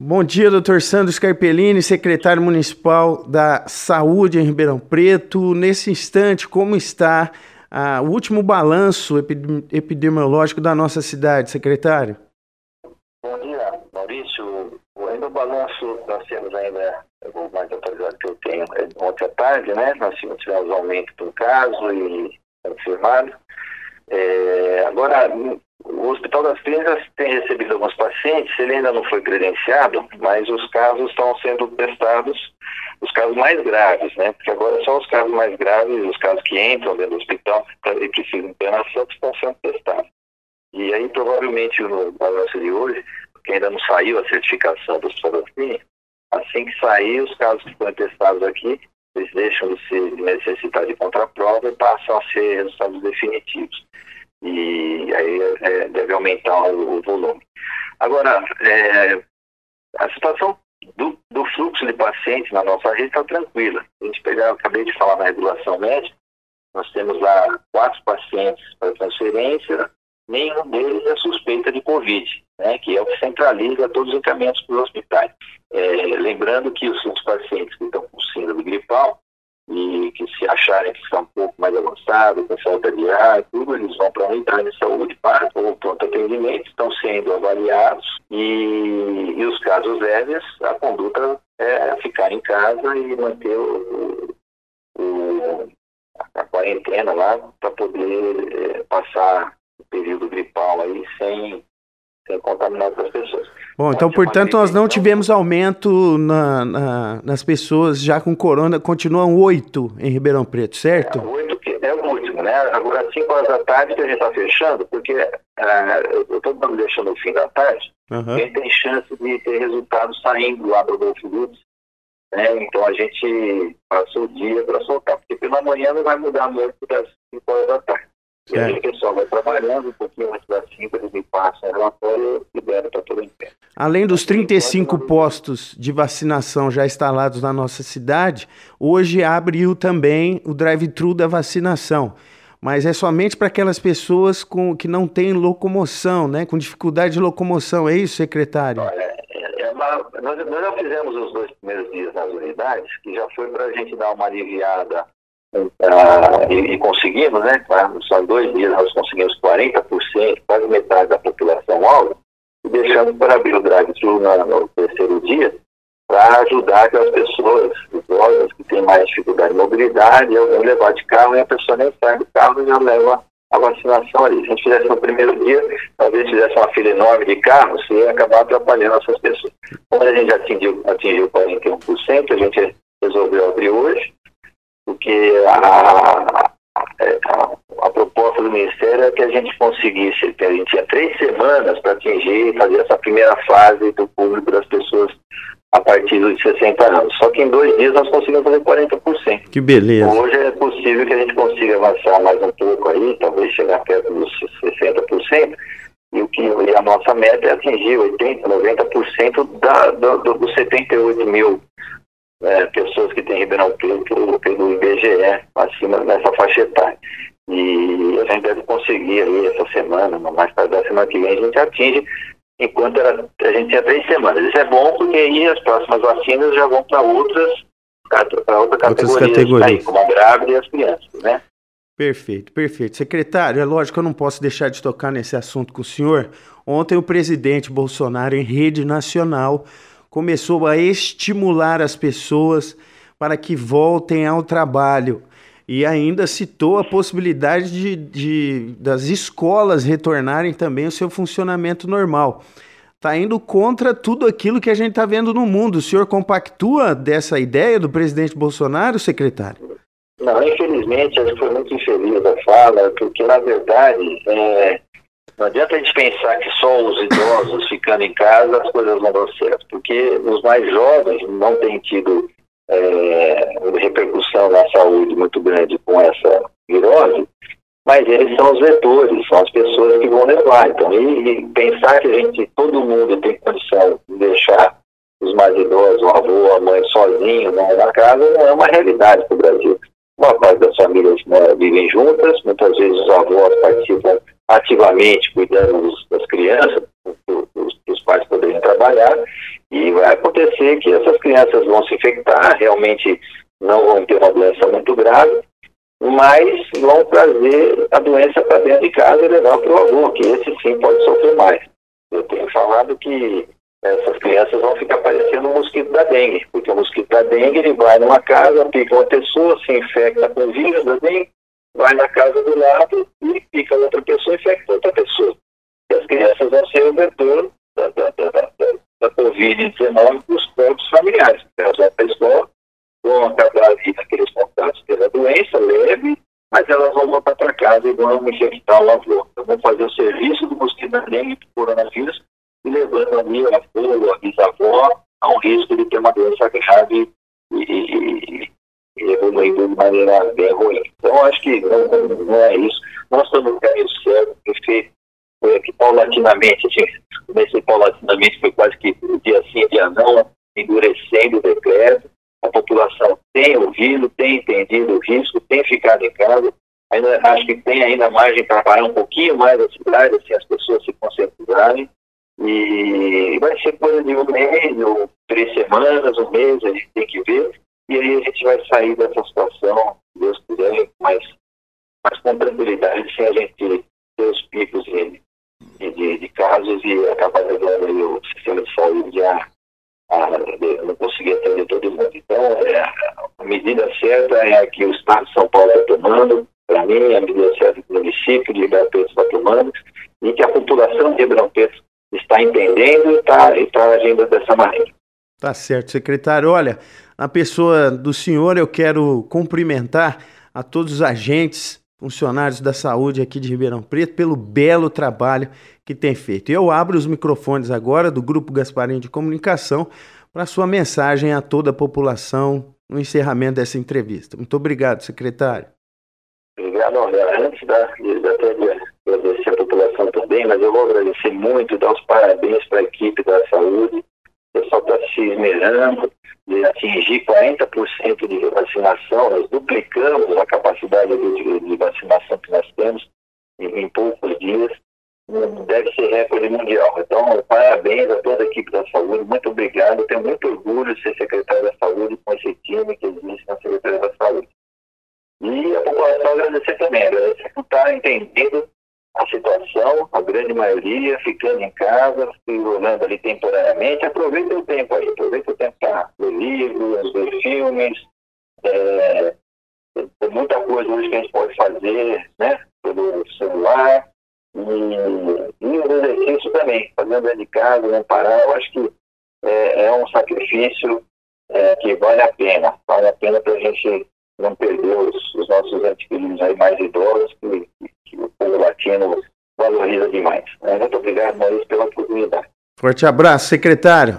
Bom dia, doutor Sandro Scarpellini, secretário municipal da Saúde em Ribeirão Preto. Nesse instante, como está ah, o último balanço epidemiológico da nossa cidade, secretário? Bom dia, Maurício. Ainda o balanço, nós temos ainda, o mais atualizado que eu tenho, é ontem à tarde, né? Nós tivemos aumento do caso e confirmado. É, agora, o Hospital das Clínicas tem recebido alguns pacientes, ele ainda não foi credenciado, mas os casos estão sendo testados, os casos mais graves, né? Porque agora são os casos mais graves, os casos que entram dentro do hospital e precisam de internação, que estão sendo testados. E aí, provavelmente, no balanço de hoje, porque ainda não saiu a certificação do Hospital das Clínicas, assim que sair, os casos que foram testados aqui, eles deixam de, ser, necessitar de contraprova e passam a ser resultados definitivos e aí é, deve aumentar o, o volume. Agora, é, a situação do, do, fluxo de pacientes na nossa rede está tranquila. A gente pegar, acabei de falar na regulação médica, nós temos lá quatro pacientes para transferência, nenhum deles é suspeita de Covid, né, que é o que centraliza todos os encaminhamentos para os hospitais. É, lembrando que os, os pacientes que estão síndrome gripal, e que se acharem que estão um pouco mais avançados, com falta de ar, tudo, eles vão para a unidade de saúde para o pronto atendimento, estão sendo avaliados e, e os casos leves, a conduta é ficar em casa e manter o, o a quarentena lá para poder é, passar o período gripal aí sem sem contaminar outras pessoas. Bom, então, portanto, nós não tivemos aumento na, na, nas pessoas já com corona, continuam oito em Ribeirão Preto, certo? É, oito é o último, né? Agora, às cinco horas da tarde que a gente está fechando, porque uh, eu estou deixando no fim da tarde, uhum. a gente tem chance de ter resultados saindo lá do Adolfo Lutz, né? Então a gente passou o dia para soltar, porque pela manhã não vai mudar muito das cinco horas da tarde. E aí o pessoal vai trabalhando um pouquinho antes das 5, eles me passam o relatório e libera para todo pé. Além dos 35 postos de vacinação já instalados na nossa cidade, hoje abriu também o drive-thru da vacinação. Mas é somente para aquelas pessoas com, que não têm locomoção, né? com dificuldade de locomoção. É isso, secretário? Olha, é, é uma, nós, nós já fizemos os dois primeiros dias nas unidades, que já foi para a gente dar uma aliviada Uh, e, e, conseguimos, né? Só em dois dias nós conseguimos 40%, quase metade da população alta, e deixamos para abrir o drive-thru no, terceiro dia para ajudar aquelas pessoas idosas que têm mais dificuldade de mobilidade, eu levar de carro e a pessoa nem sai do carro e já leva a vacinação ali. Se a gente fizesse no primeiro dia, talvez fizesse uma fila enorme de carros e ia acabar atrapalhando essas pessoas. Como a gente atingiu, atingiu 41%, a gente resolveu abrir hoje porque a, a, a, proposta do Ministério é que a gente conseguisse, que a gente tinha três semanas para atingir, fazer essa primeira fase do público das pessoas a partir dos 60 anos. Só que em dois dias nós conseguimos fazer 40%. Que beleza. Hoje é possível que a gente consiga avançar mais um pouco aí, talvez chegar perto dos 60%. E, o que, e a nossa meta é atingir 80%, 90% da, do, dos 78 mil é, pessoas que têm Ribeirão Preto pelo IBGE, acima dessa faixa etária. E a gente deve conseguir aí essa semana, mais tarde da semana que vem, a gente atinge, enquanto era, a gente tinha três semanas. Isso é bom porque aí as próximas vacinas já vão para outras, para outra categorias, categorias. Aí, como a grávida e as crianças, né? Perfeito, perfeito. Secretário, é lógico que eu não posso deixar de tocar nesse assunto com o senhor. Ontem o presidente Bolsonaro, em rede nacional, começou a estimular as pessoas para que voltem ao trabalho. E ainda citou a possibilidade de, de das escolas retornarem também ao seu funcionamento normal. Está indo contra tudo aquilo que a gente está vendo no mundo. O senhor compactua dessa ideia do presidente Bolsonaro, secretário? Não, infelizmente, foi muito infeliz a fala, porque, na verdade, é, não adianta a gente pensar que só os idosos ficando em casa as coisas não dão certo, porque os mais jovens não têm tido é, repercussão na saúde muito grande com essa virose, mas eles são os vetores, são as pessoas que vão levar. Então, e, e pensar que a gente, todo mundo tem condição de deixar os mais idosos, o avô, a mãe sozinho né, na casa, não é uma realidade para o Brasil. Uma parte das famílias né, vivem juntas, muitas vezes os avós participam ativamente cuidando das crianças, para os pais poderem trabalhar, E vai acontecer que essas crianças vão se infectar, realmente não vão ter uma doença muito grave, mas vão trazer a doença para dentro de casa e levar para o avô, que esse sim pode sofrer mais. Eu tenho falado que essas crianças vão ficar parecendo o mosquito da dengue, porque o mosquito da dengue ele vai numa casa, pica uma pessoa, se infecta com o vírus da dengue, vai na casa do lado e pica outra pessoa e infecta outra pessoa. E as crianças vão ser o vetor da, da, da, da, da Covid-19 para os próprios familiares. Elas vão para a escola, vão acabar ali naqueles contatos pela doença leve, mas elas vão voltar para casa e vão infectar o avô. Então, vão fazer o serviço do mosquito dengue para o coronavírus e levando a avô, a bisavó, a um risco de ter uma doença grave e, e, e evoluindo de maneira bem ruim. Que não, é isso. Nós estamos no caminho certo, porque foi aqui paulatinamente, gente comecei paulatinamente, foi quase que dia sim, dia não, endurecendo o decreto. A população tem ouvido, tem entendido o risco, tem ficado em casa. Ainda, acho que tem ainda margem para parar um pouquinho mais a cidade, assim, as pessoas se concentrarem. E vai ser coisa de um mês ou três semanas, um mês, a gente tem que ver. E aí a gente vai sair dessa situação, Deus quiser, mais, mais com tranquilidade, sem a gente ter os picos de, de, de casos e acabar levando o sistema de saúde a, a, não conseguir atender todo mundo. Então, é, a medida certa é a que o Estado de São Paulo está tomando, para mim, a medida certa que o município de Ribeirão Preto está tomando, e que a população de Ribeirão Preto está entendendo e está, está agindo dessa maneira. Tá certo, secretário. Olha, na pessoa do senhor, eu quero cumprimentar a todos os agentes, funcionários da saúde aqui de Ribeirão Preto pelo belo trabalho que tem feito. Eu abro os microfones agora do Grupo Gasparinho de Comunicação para sua mensagem a toda a população no encerramento dessa entrevista. Muito obrigado, secretário. Obrigado. Antes da, de agradecer a população também, mas eu vou agradecer muito, dar os parabéns para a equipe da saúde. O pessoal está se esmerando de atingir 40% de vacinação. Nós duplicamos a capacidade de, de vacinação que nós temos em, em poucos dias. Deve ser recorde mundial. Então, parabéns a toda a equipe da saúde. Muito obrigado. Tenho muito orgulho de ser secretário da saúde com esse time que existe na Secretaria da Saúde. E a população agradecer também, agradecer por estar entendendo a situação, a grande maioria ficando em casa, se enrolando ali temporariamente. Aproveita o tempo aí, aproveita o tempo para ler livros, ver filmes. É, tem muita coisa hoje que a gente pode fazer, né? Pelo celular. E, e o exercício também, fazendo dentro de casa, não parar. Eu acho que é, é um sacrifício é, que vale a pena. Vale a pena para a gente não perder os, os nossos entes aí mais idosos, que, que, o povo latino valoriza demais. Muito obrigado, Maurício, pela oportunidade. Forte abraço, secretário.